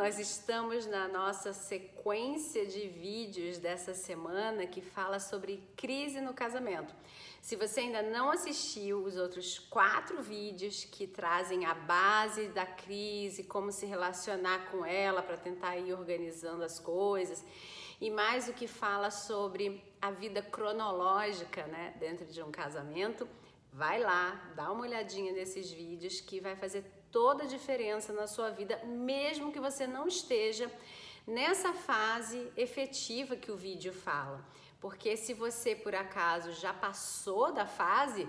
nós estamos na nossa sequência de vídeos dessa semana que fala sobre crise no casamento. Se você ainda não assistiu os outros quatro vídeos que trazem a base da crise, como se relacionar com ela para tentar ir organizando as coisas, e mais o que fala sobre a vida cronológica né, dentro de um casamento, vai lá, dá uma olhadinha nesses vídeos que vai fazer toda a diferença na sua vida, mesmo que você não esteja nessa fase efetiva que o vídeo fala. Porque se você por acaso já passou da fase,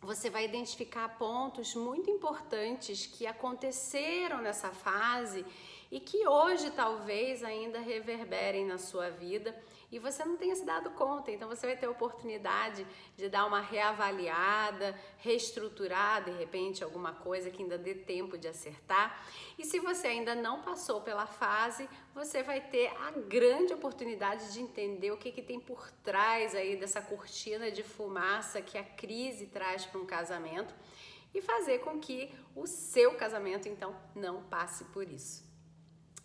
você vai identificar pontos muito importantes que aconteceram nessa fase e que hoje talvez ainda reverberem na sua vida e você não tenha se dado conta. Então você vai ter a oportunidade de dar uma reavaliada, reestruturar de repente alguma coisa que ainda dê tempo de acertar. E se você ainda não passou pela fase, você vai ter a grande oportunidade de entender o que, que tem por trás aí dessa cortina de fumaça que a crise traz para um casamento e fazer com que o seu casamento então não passe por isso.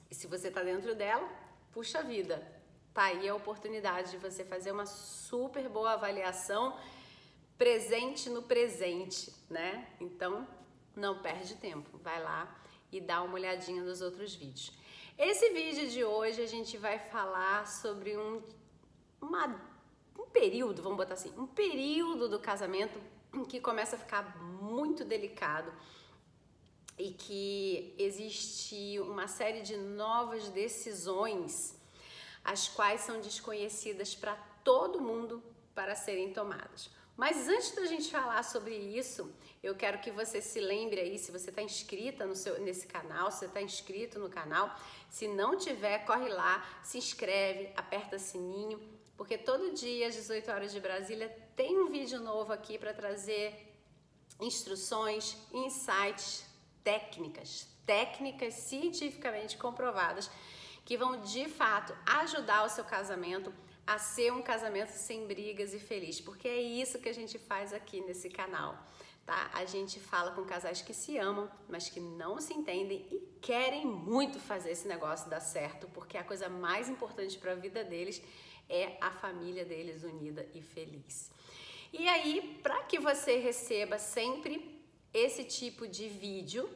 E se você está dentro dela, puxa vida, tá aí a oportunidade de você fazer uma super boa avaliação presente no presente, né? Então, não perde tempo, vai lá e dá uma olhadinha nos outros vídeos. Esse vídeo de hoje a gente vai falar sobre um, uma, um período, vamos botar assim, um período do casamento que começa a ficar muito delicado e que existe uma série de novas decisões as quais são desconhecidas para todo mundo para serem tomadas. Mas antes da gente falar sobre isso, eu quero que você se lembre aí, se você está inscrita no seu, nesse canal, se está inscrito no canal, se não tiver, corre lá, se inscreve, aperta sininho, porque todo dia às 18 horas de Brasília tem um vídeo novo aqui para trazer instruções, insights técnicas, técnicas cientificamente comprovadas que vão de fato ajudar o seu casamento a ser um casamento sem brigas e feliz, porque é isso que a gente faz aqui nesse canal, tá? A gente fala com casais que se amam, mas que não se entendem e querem muito fazer esse negócio dar certo, porque a coisa mais importante para a vida deles é a família deles unida e feliz. E aí, para que você receba sempre esse tipo de vídeo,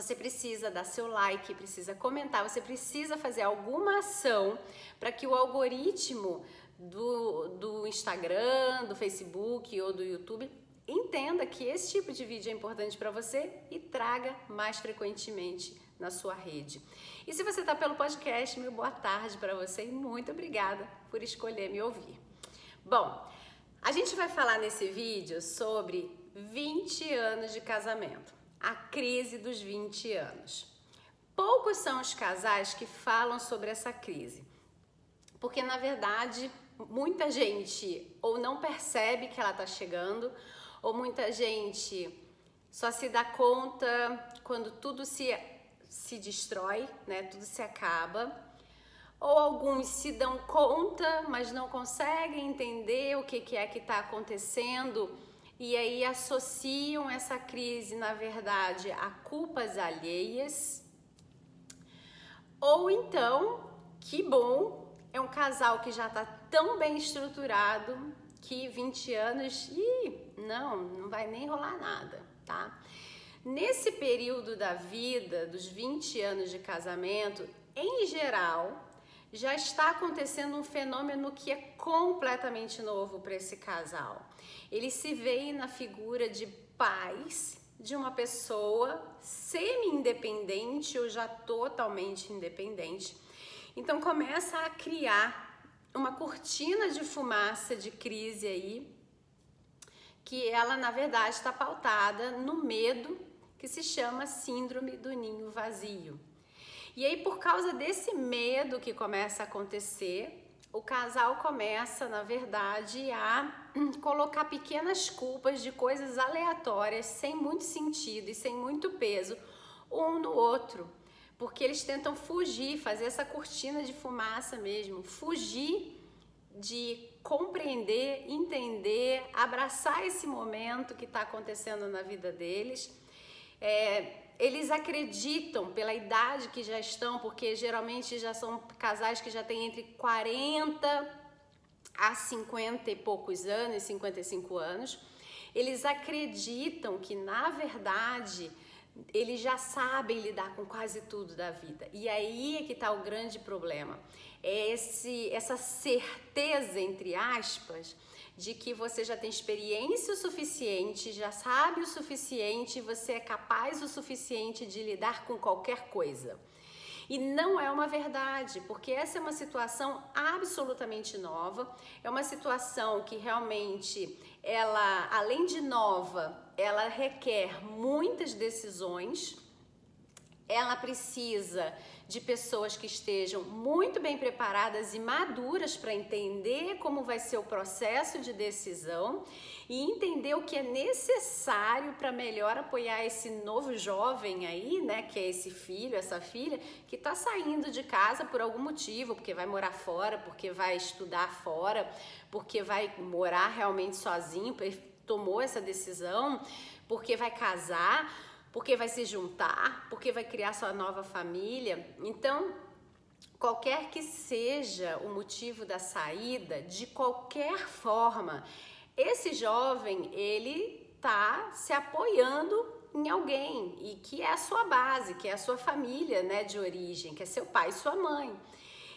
você precisa dar seu like, precisa comentar, você precisa fazer alguma ação para que o algoritmo do, do Instagram, do Facebook ou do YouTube entenda que esse tipo de vídeo é importante para você e traga mais frequentemente na sua rede. E se você está pelo podcast, meu boa tarde para você e muito obrigada por escolher me ouvir. Bom, a gente vai falar nesse vídeo sobre 20 anos de casamento, a crise dos 20 anos. Poucos são os casais que falam sobre essa crise, porque na verdade muita gente ou não percebe que ela está chegando, ou muita gente só se dá conta quando tudo se, se destrói, né? tudo se acaba. Ou alguns se dão conta, mas não conseguem entender o que, que é que está acontecendo e aí associam essa crise, na verdade, a culpas alheias. Ou então, que bom, é um casal que já está tão bem estruturado que 20 anos, e não, não vai nem rolar nada, tá? Nesse período da vida, dos 20 anos de casamento, em geral, já está acontecendo um fenômeno que é completamente novo para esse casal. Ele se vê na figura de pais de uma pessoa semi-independente ou já totalmente independente. Então começa a criar uma cortina de fumaça de crise aí, que ela na verdade está pautada no medo que se chama síndrome do ninho vazio. E aí, por causa desse medo que começa a acontecer, o casal começa, na verdade, a colocar pequenas culpas de coisas aleatórias, sem muito sentido e sem muito peso, um no outro. Porque eles tentam fugir, fazer essa cortina de fumaça mesmo, fugir de compreender, entender, abraçar esse momento que está acontecendo na vida deles. É, eles acreditam pela idade que já estão, porque geralmente já são casais que já têm entre 40 a 50 e poucos anos, 55 anos, eles acreditam que na verdade eles já sabem lidar com quase tudo da vida. E aí é que está o grande problema. É esse, essa certeza, entre aspas, de que você já tem experiência o suficiente, já sabe o suficiente, você é capaz o suficiente de lidar com qualquer coisa. E não é uma verdade, porque essa é uma situação absolutamente nova, é uma situação que realmente ela, além de nova, ela requer muitas decisões, ela precisa de pessoas que estejam muito bem preparadas e maduras para entender como vai ser o processo de decisão e entender o que é necessário para melhor apoiar esse novo jovem aí, né, que é esse filho, essa filha, que está saindo de casa por algum motivo, porque vai morar fora, porque vai estudar fora, porque vai morar realmente sozinho, tomou essa decisão, porque vai casar porque vai se juntar, porque vai criar sua nova família. Então, qualquer que seja o motivo da saída, de qualquer forma, esse jovem ele tá se apoiando em alguém e que é a sua base, que é a sua família, né, de origem, que é seu pai e sua mãe.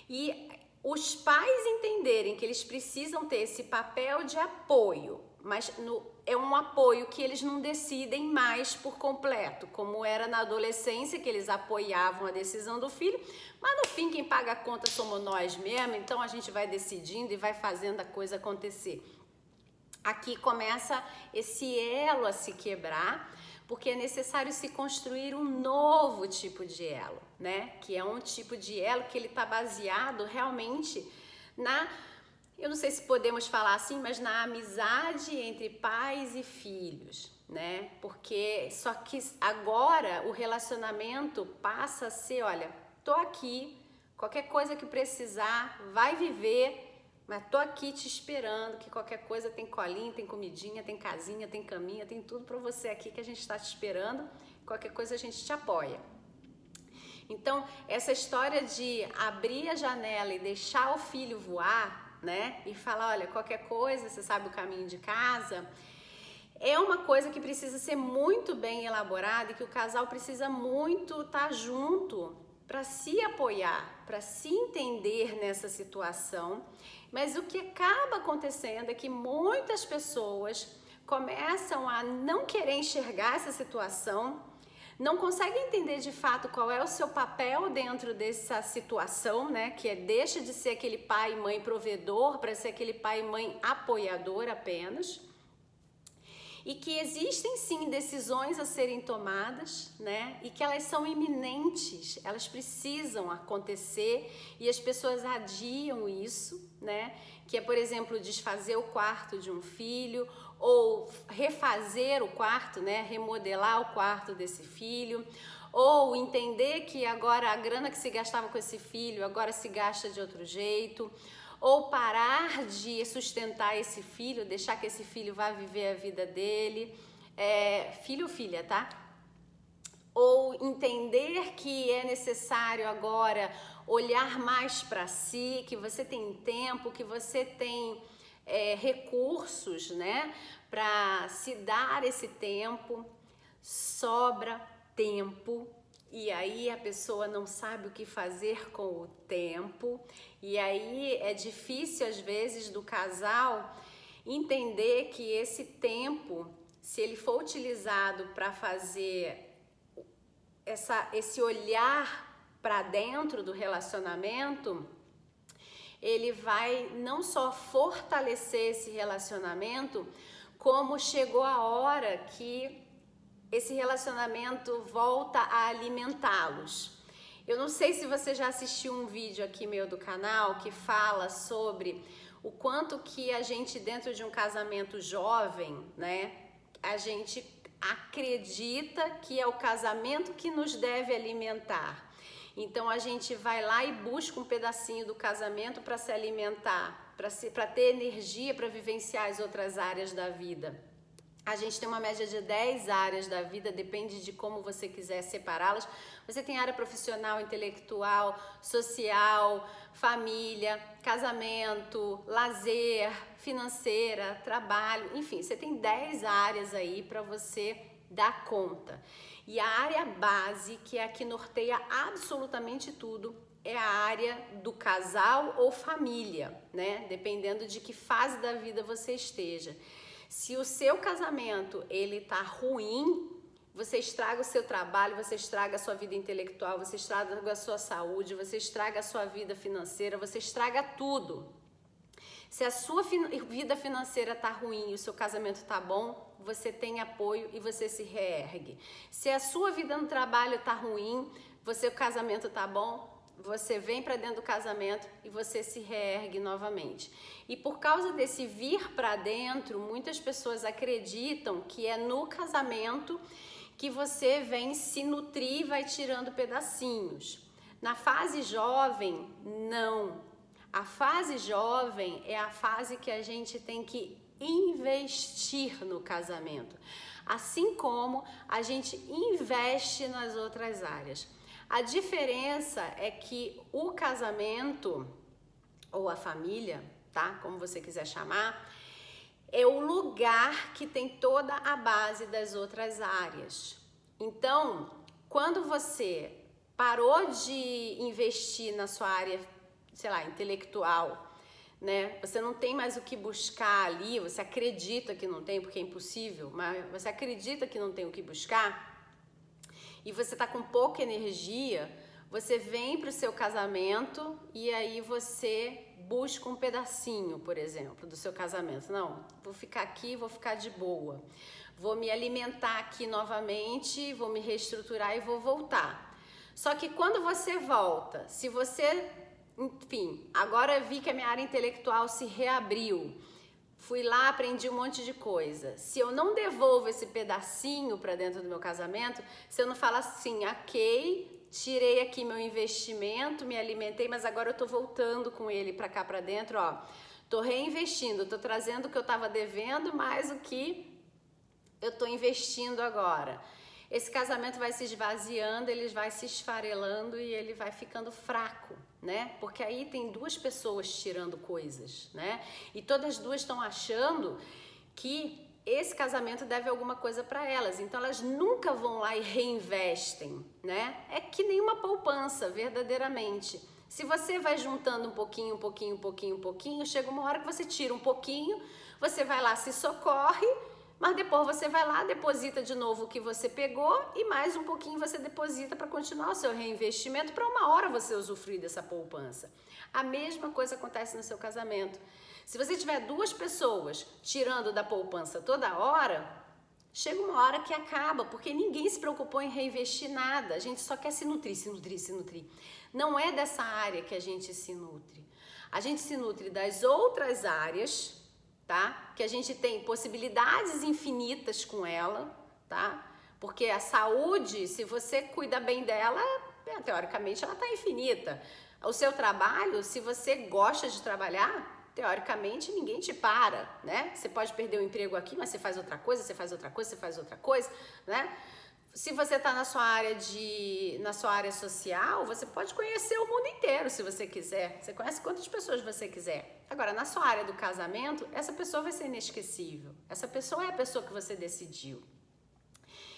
E os pais entenderem que eles precisam ter esse papel de apoio, mas no, é um apoio que eles não decidem mais por completo, como era na adolescência, que eles apoiavam a decisão do filho, mas no fim quem paga a conta somos nós mesmos, então a gente vai decidindo e vai fazendo a coisa acontecer. Aqui começa esse elo a se quebrar, porque é necessário se construir um novo tipo de elo, né? Que é um tipo de elo que ele está baseado realmente na eu não sei se podemos falar assim, mas na amizade entre pais e filhos, né? Porque só que agora o relacionamento passa a ser, olha, tô aqui, qualquer coisa que precisar, vai viver, mas tô aqui te esperando, que qualquer coisa tem colinha, tem comidinha, tem casinha, tem caminha, tem tudo para você aqui que a gente está te esperando. Qualquer coisa a gente te apoia. Então, essa história de abrir a janela e deixar o filho voar, né? E falar, olha, qualquer coisa, você sabe o caminho de casa. É uma coisa que precisa ser muito bem elaborada e que o casal precisa muito estar tá junto para se apoiar, para se entender nessa situação. Mas o que acaba acontecendo é que muitas pessoas começam a não querer enxergar essa situação não consegue entender de fato qual é o seu papel dentro dessa situação, né? Que é deixa de ser aquele pai e mãe provedor para ser aquele pai e mãe apoiador apenas. E que existem sim decisões a serem tomadas, né? E que elas são iminentes, elas precisam acontecer e as pessoas adiam isso, né? Que é, por exemplo, desfazer o quarto de um filho ou refazer o quarto, né, remodelar o quarto desse filho, ou entender que agora a grana que se gastava com esse filho agora se gasta de outro jeito, ou parar de sustentar esse filho, deixar que esse filho vá viver a vida dele, é, filho ou filha, tá? Ou entender que é necessário agora olhar mais para si, que você tem tempo, que você tem é, recursos, né, para se dar esse tempo, sobra tempo e aí a pessoa não sabe o que fazer com o tempo, e aí é difícil às vezes do casal entender que esse tempo, se ele for utilizado para fazer essa, esse olhar para dentro do relacionamento, ele vai não só fortalecer esse relacionamento, como chegou a hora que esse relacionamento volta a alimentá-los. Eu não sei se você já assistiu um vídeo aqui meu do canal que fala sobre o quanto que a gente dentro de um casamento jovem, né, a gente acredita que é o casamento que nos deve alimentar. Então a gente vai lá e busca um pedacinho do casamento para se alimentar, para ter energia para vivenciar as outras áreas da vida. A gente tem uma média de 10 áreas da vida, depende de como você quiser separá-las. Você tem área profissional, intelectual, social, família, casamento, lazer, financeira, trabalho, enfim, você tem 10 áreas aí para você dar conta. E a área base, que é a que norteia absolutamente tudo, é a área do casal ou família, né? Dependendo de que fase da vida você esteja. Se o seu casamento ele tá ruim, você estraga o seu trabalho, você estraga a sua vida intelectual, você estraga a sua saúde, você estraga a sua vida financeira, você estraga tudo. Se a sua vida financeira tá ruim e o seu casamento tá bom, você tem apoio e você se reergue. Se a sua vida no trabalho tá ruim, você o casamento tá bom, você vem para dentro do casamento e você se reergue novamente. E por causa desse vir para dentro, muitas pessoas acreditam que é no casamento que você vem se nutrir e vai tirando pedacinhos. Na fase jovem, não. A fase jovem é a fase que a gente tem que investir no casamento, assim como a gente investe nas outras áreas. A diferença é que o casamento ou a família, tá? Como você quiser chamar, é o lugar que tem toda a base das outras áreas. Então, quando você parou de investir na sua área, sei lá, intelectual, né? Você não tem mais o que buscar ali, você acredita que não tem, porque é impossível, mas você acredita que não tem o que buscar, e você tá com pouca energia, você vem para o seu casamento e aí você busca um pedacinho, por exemplo, do seu casamento. Não, vou ficar aqui, vou ficar de boa. Vou me alimentar aqui novamente, vou me reestruturar e vou voltar. Só que quando você volta, se você, enfim, agora vi que a minha área intelectual se reabriu fui lá, aprendi um monte de coisa. Se eu não devolvo esse pedacinho para dentro do meu casamento, se eu não falar assim, ok, tirei aqui meu investimento, me alimentei, mas agora eu tô voltando com ele para cá para dentro, ó. Tô reinvestindo, tô trazendo o que eu estava devendo mais o que eu tô investindo agora esse casamento vai se esvaziando, ele vai se esfarelando e ele vai ficando fraco, né? Porque aí tem duas pessoas tirando coisas, né? E todas duas estão achando que esse casamento deve alguma coisa para elas, então elas nunca vão lá e reinvestem, né? É que nem uma poupança, verdadeiramente. Se você vai juntando um pouquinho, um pouquinho, um pouquinho, um pouquinho, chega uma hora que você tira um pouquinho, você vai lá, se socorre mas depois você vai lá, deposita de novo o que você pegou e mais um pouquinho você deposita para continuar o seu reinvestimento para uma hora você usufruir dessa poupança. A mesma coisa acontece no seu casamento. Se você tiver duas pessoas tirando da poupança toda hora, chega uma hora que acaba, porque ninguém se preocupou em reinvestir nada. A gente só quer se nutrir, se nutrir, se nutrir. Não é dessa área que a gente se nutre. A gente se nutre das outras áreas tá? Que a gente tem possibilidades infinitas com ela, tá? Porque a saúde, se você cuida bem dela, é, teoricamente ela está infinita. O seu trabalho, se você gosta de trabalhar, teoricamente ninguém te para, né? Você pode perder o emprego aqui, mas você faz outra coisa, você faz outra coisa, você faz outra coisa, né? Se você está na sua área de na sua área social, você pode conhecer o mundo inteiro se você quiser. Você conhece quantas pessoas você quiser. Agora, na sua área do casamento, essa pessoa vai ser inesquecível. Essa pessoa é a pessoa que você decidiu.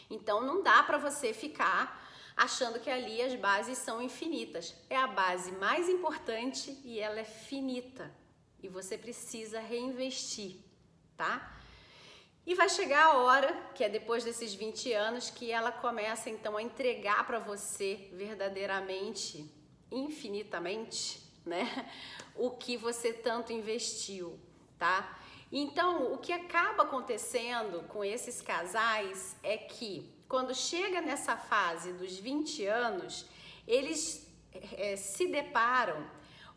Então, não dá para você ficar achando que ali as bases são infinitas. É a base mais importante e ela é finita. E você precisa reinvestir, tá? E vai chegar a hora, que é depois desses 20 anos, que ela começa então a entregar para você verdadeiramente, infinitamente, né? O que você tanto investiu, tá? Então, o que acaba acontecendo com esses casais é que quando chega nessa fase dos 20 anos, eles é, se deparam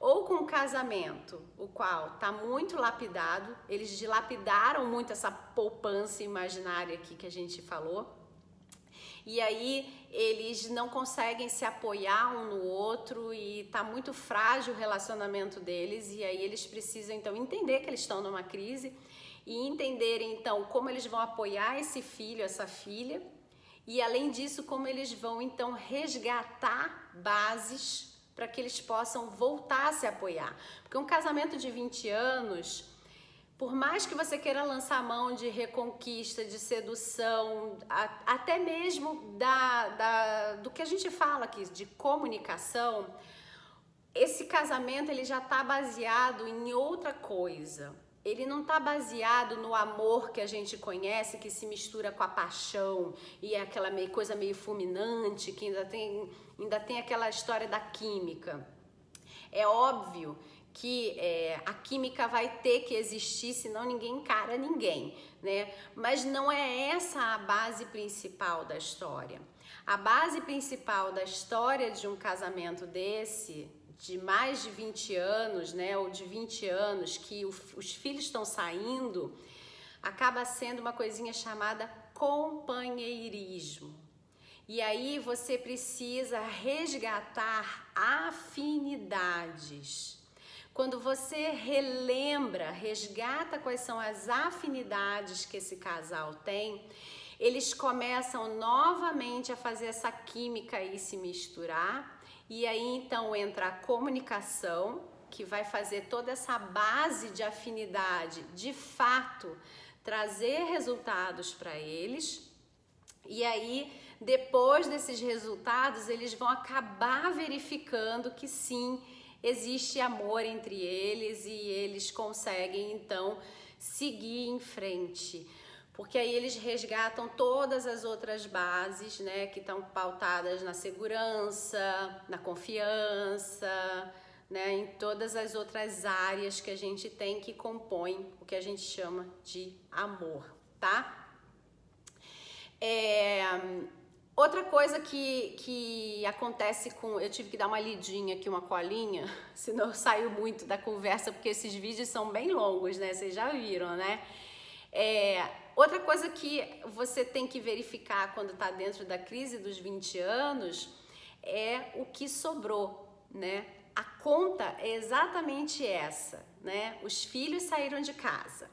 ou com um casamento, o qual está muito lapidado, eles dilapidaram muito essa poupança imaginária aqui que a gente falou, e aí eles não conseguem se apoiar um no outro e está muito frágil o relacionamento deles, e aí eles precisam então entender que eles estão numa crise e entenderem então como eles vão apoiar esse filho, essa filha, e além disso, como eles vão então resgatar bases para que eles possam voltar a se apoiar. Porque um casamento de 20 anos, por mais que você queira lançar mão de reconquista, de sedução, a, até mesmo da, da, do que a gente fala aqui, de comunicação, esse casamento ele já está baseado em outra coisa. Ele não está baseado no amor que a gente conhece, que se mistura com a paixão e é aquela meio, coisa meio fulminante, que ainda tem, ainda tem aquela história da química. É óbvio que é, a química vai ter que existir, senão ninguém encara ninguém, né? Mas não é essa a base principal da história. A base principal da história de um casamento desse, de mais de 20 anos, né, ou de 20 anos, que o, os filhos estão saindo, acaba sendo uma coisinha chamada companheirismo. E aí você precisa resgatar afinidades. Quando você relembra, resgata quais são as afinidades que esse casal tem, eles começam novamente a fazer essa química e se misturar. E aí então entra a comunicação, que vai fazer toda essa base de afinidade, de fato, trazer resultados para eles. E aí, depois desses resultados, eles vão acabar verificando que sim, existe amor entre eles e eles conseguem então seguir em frente. Porque aí eles resgatam todas as outras bases, né, que estão pautadas na segurança, na confiança, né, em todas as outras áreas que a gente tem que compõem o que a gente chama de amor, tá? É, Outra coisa que, que acontece com. Eu tive que dar uma lidinha aqui, uma colinha, senão eu saio muito da conversa, porque esses vídeos são bem longos, né? Vocês já viram, né? É, outra coisa que você tem que verificar quando está dentro da crise dos 20 anos é o que sobrou, né? A conta é exatamente essa, né? Os filhos saíram de casa.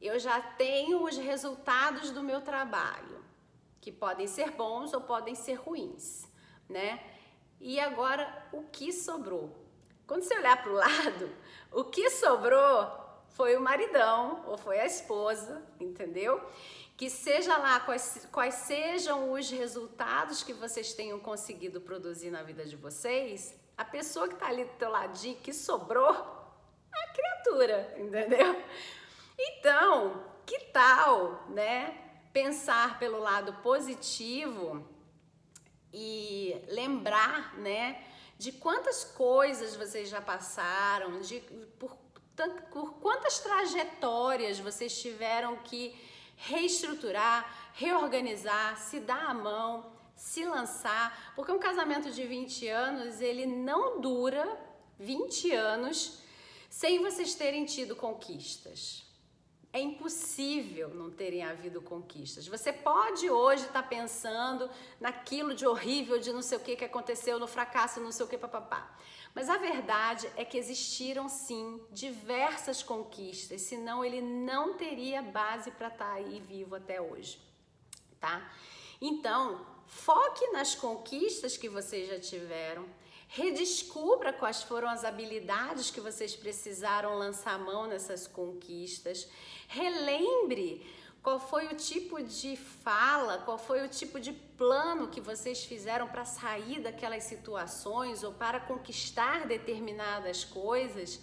Eu já tenho os resultados do meu trabalho que podem ser bons ou podem ser ruins, né? E agora, o que sobrou? Quando você olhar para o lado, o que sobrou foi o maridão ou foi a esposa, entendeu? Que seja lá quais, quais sejam os resultados que vocês tenham conseguido produzir na vida de vocês, a pessoa que está ali do teu ladinho, que sobrou, é a criatura, entendeu? Então, que tal, né? pensar pelo lado positivo e lembrar, né, de quantas coisas vocês já passaram, de por, por quantas trajetórias vocês tiveram que reestruturar, reorganizar, se dar a mão, se lançar, porque um casamento de 20 anos, ele não dura 20 anos sem vocês terem tido conquistas. É impossível não terem havido conquistas. Você pode hoje estar tá pensando naquilo de horrível, de não sei o que que aconteceu, no fracasso, não sei o que, papapá. Mas a verdade é que existiram sim diversas conquistas, senão ele não teria base para estar tá aí vivo até hoje, tá? Então, foque nas conquistas que vocês já tiveram Redescubra quais foram as habilidades que vocês precisaram lançar mão nessas conquistas. Relembre qual foi o tipo de fala, qual foi o tipo de plano que vocês fizeram para sair daquelas situações ou para conquistar determinadas coisas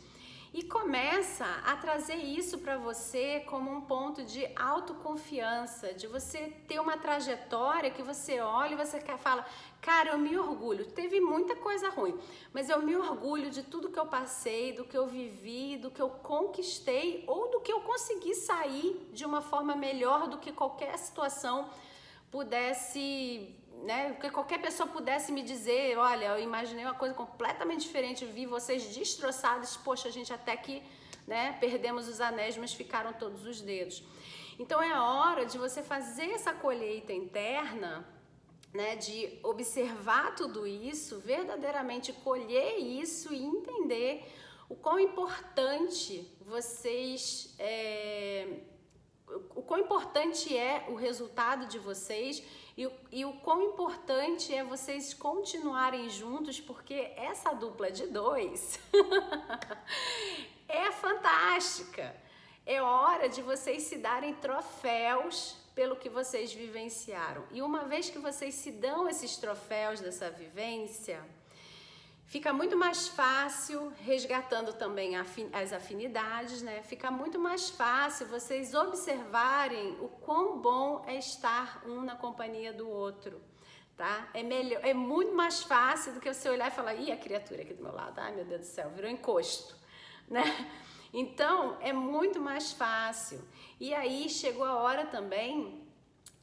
e começa a trazer isso para você como um ponto de autoconfiança, de você ter uma trajetória que você olha e você fala, cara, eu me orgulho. Teve muita coisa ruim, mas eu me orgulho de tudo que eu passei, do que eu vivi, do que eu conquistei ou do que eu consegui sair de uma forma melhor do que qualquer situação pudesse né, que qualquer pessoa pudesse me dizer, olha, eu imaginei uma coisa completamente diferente, vi vocês destroçados, poxa, a gente até que, né, perdemos os anéis, mas ficaram todos os dedos. Então é hora de você fazer essa colheita interna, né, de observar tudo isso, verdadeiramente colher isso e entender o quão importante vocês. É, o quão importante é o resultado de vocês e, e o quão importante é vocês continuarem juntos, porque essa dupla de dois é fantástica. É hora de vocês se darem troféus pelo que vocês vivenciaram. E uma vez que vocês se dão esses troféus dessa vivência, Fica muito mais fácil, resgatando também as afinidades, né? Fica muito mais fácil vocês observarem o quão bom é estar um na companhia do outro, tá? É melhor, é muito mais fácil do que você olhar e falar, ih, a criatura aqui do meu lado, ai meu Deus do céu, virou encosto, né? Então, é muito mais fácil. E aí chegou a hora também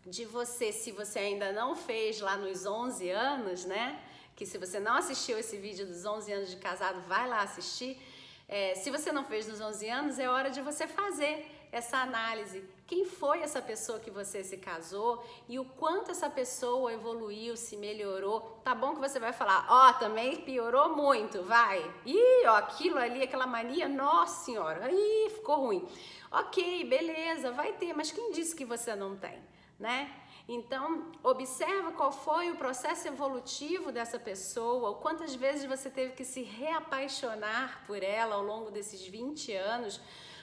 de você, se você ainda não fez lá nos 11 anos, né? Que se você não assistiu esse vídeo dos 11 anos de casado, vai lá assistir. É, se você não fez nos 11 anos, é hora de você fazer essa análise. Quem foi essa pessoa que você se casou e o quanto essa pessoa evoluiu, se melhorou. Tá bom que você vai falar, ó, oh, também piorou muito, vai. Ih, ó, aquilo ali, aquela mania, nossa senhora, ih, ficou ruim. Ok, beleza, vai ter, mas quem disse que você não tem, né? Então, observa qual foi o processo evolutivo dessa pessoa, quantas vezes você teve que se reapaixonar por ela ao longo desses 20 anos,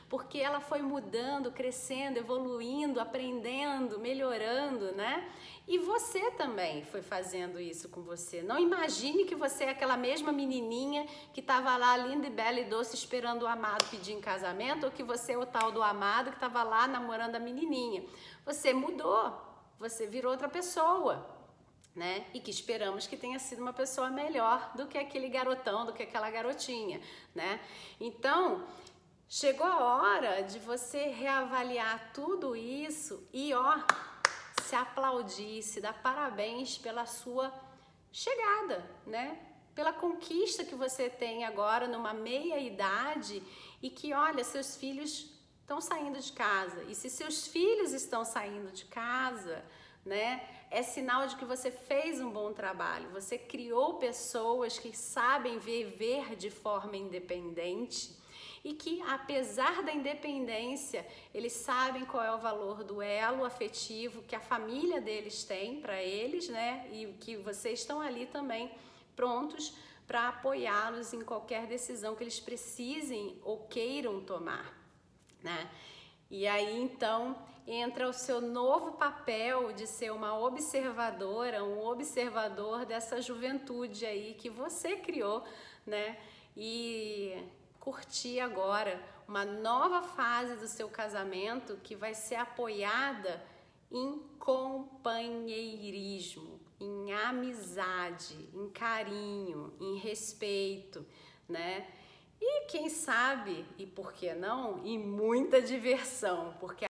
porque ela foi mudando, crescendo, evoluindo, aprendendo, melhorando, né? E você também foi fazendo isso com você. Não imagine que você é aquela mesma menininha que estava lá linda e bela e doce esperando o amado pedir em casamento, ou que você é o tal do amado que estava lá namorando a menininha. Você mudou, você virou outra pessoa, né? E que esperamos que tenha sido uma pessoa melhor do que aquele garotão, do que aquela garotinha, né? Então, chegou a hora de você reavaliar tudo isso e, ó, se aplaudir, se dar parabéns pela sua chegada, né? Pela conquista que você tem agora numa meia idade e que, olha, seus filhos estão saindo de casa. E se seus filhos estão saindo de casa, né? É sinal de que você fez um bom trabalho. Você criou pessoas que sabem viver de forma independente e que, apesar da independência, eles sabem qual é o valor do elo afetivo que a família deles tem para eles, né? E que vocês estão ali também prontos para apoiá-los em qualquer decisão que eles precisem ou queiram tomar né? E aí então entra o seu novo papel de ser uma observadora, um observador dessa juventude aí que você criou, né? E curtir agora uma nova fase do seu casamento que vai ser apoiada em companheirismo, em amizade, em carinho, em respeito, né? E quem sabe, e por que não, e muita diversão, porque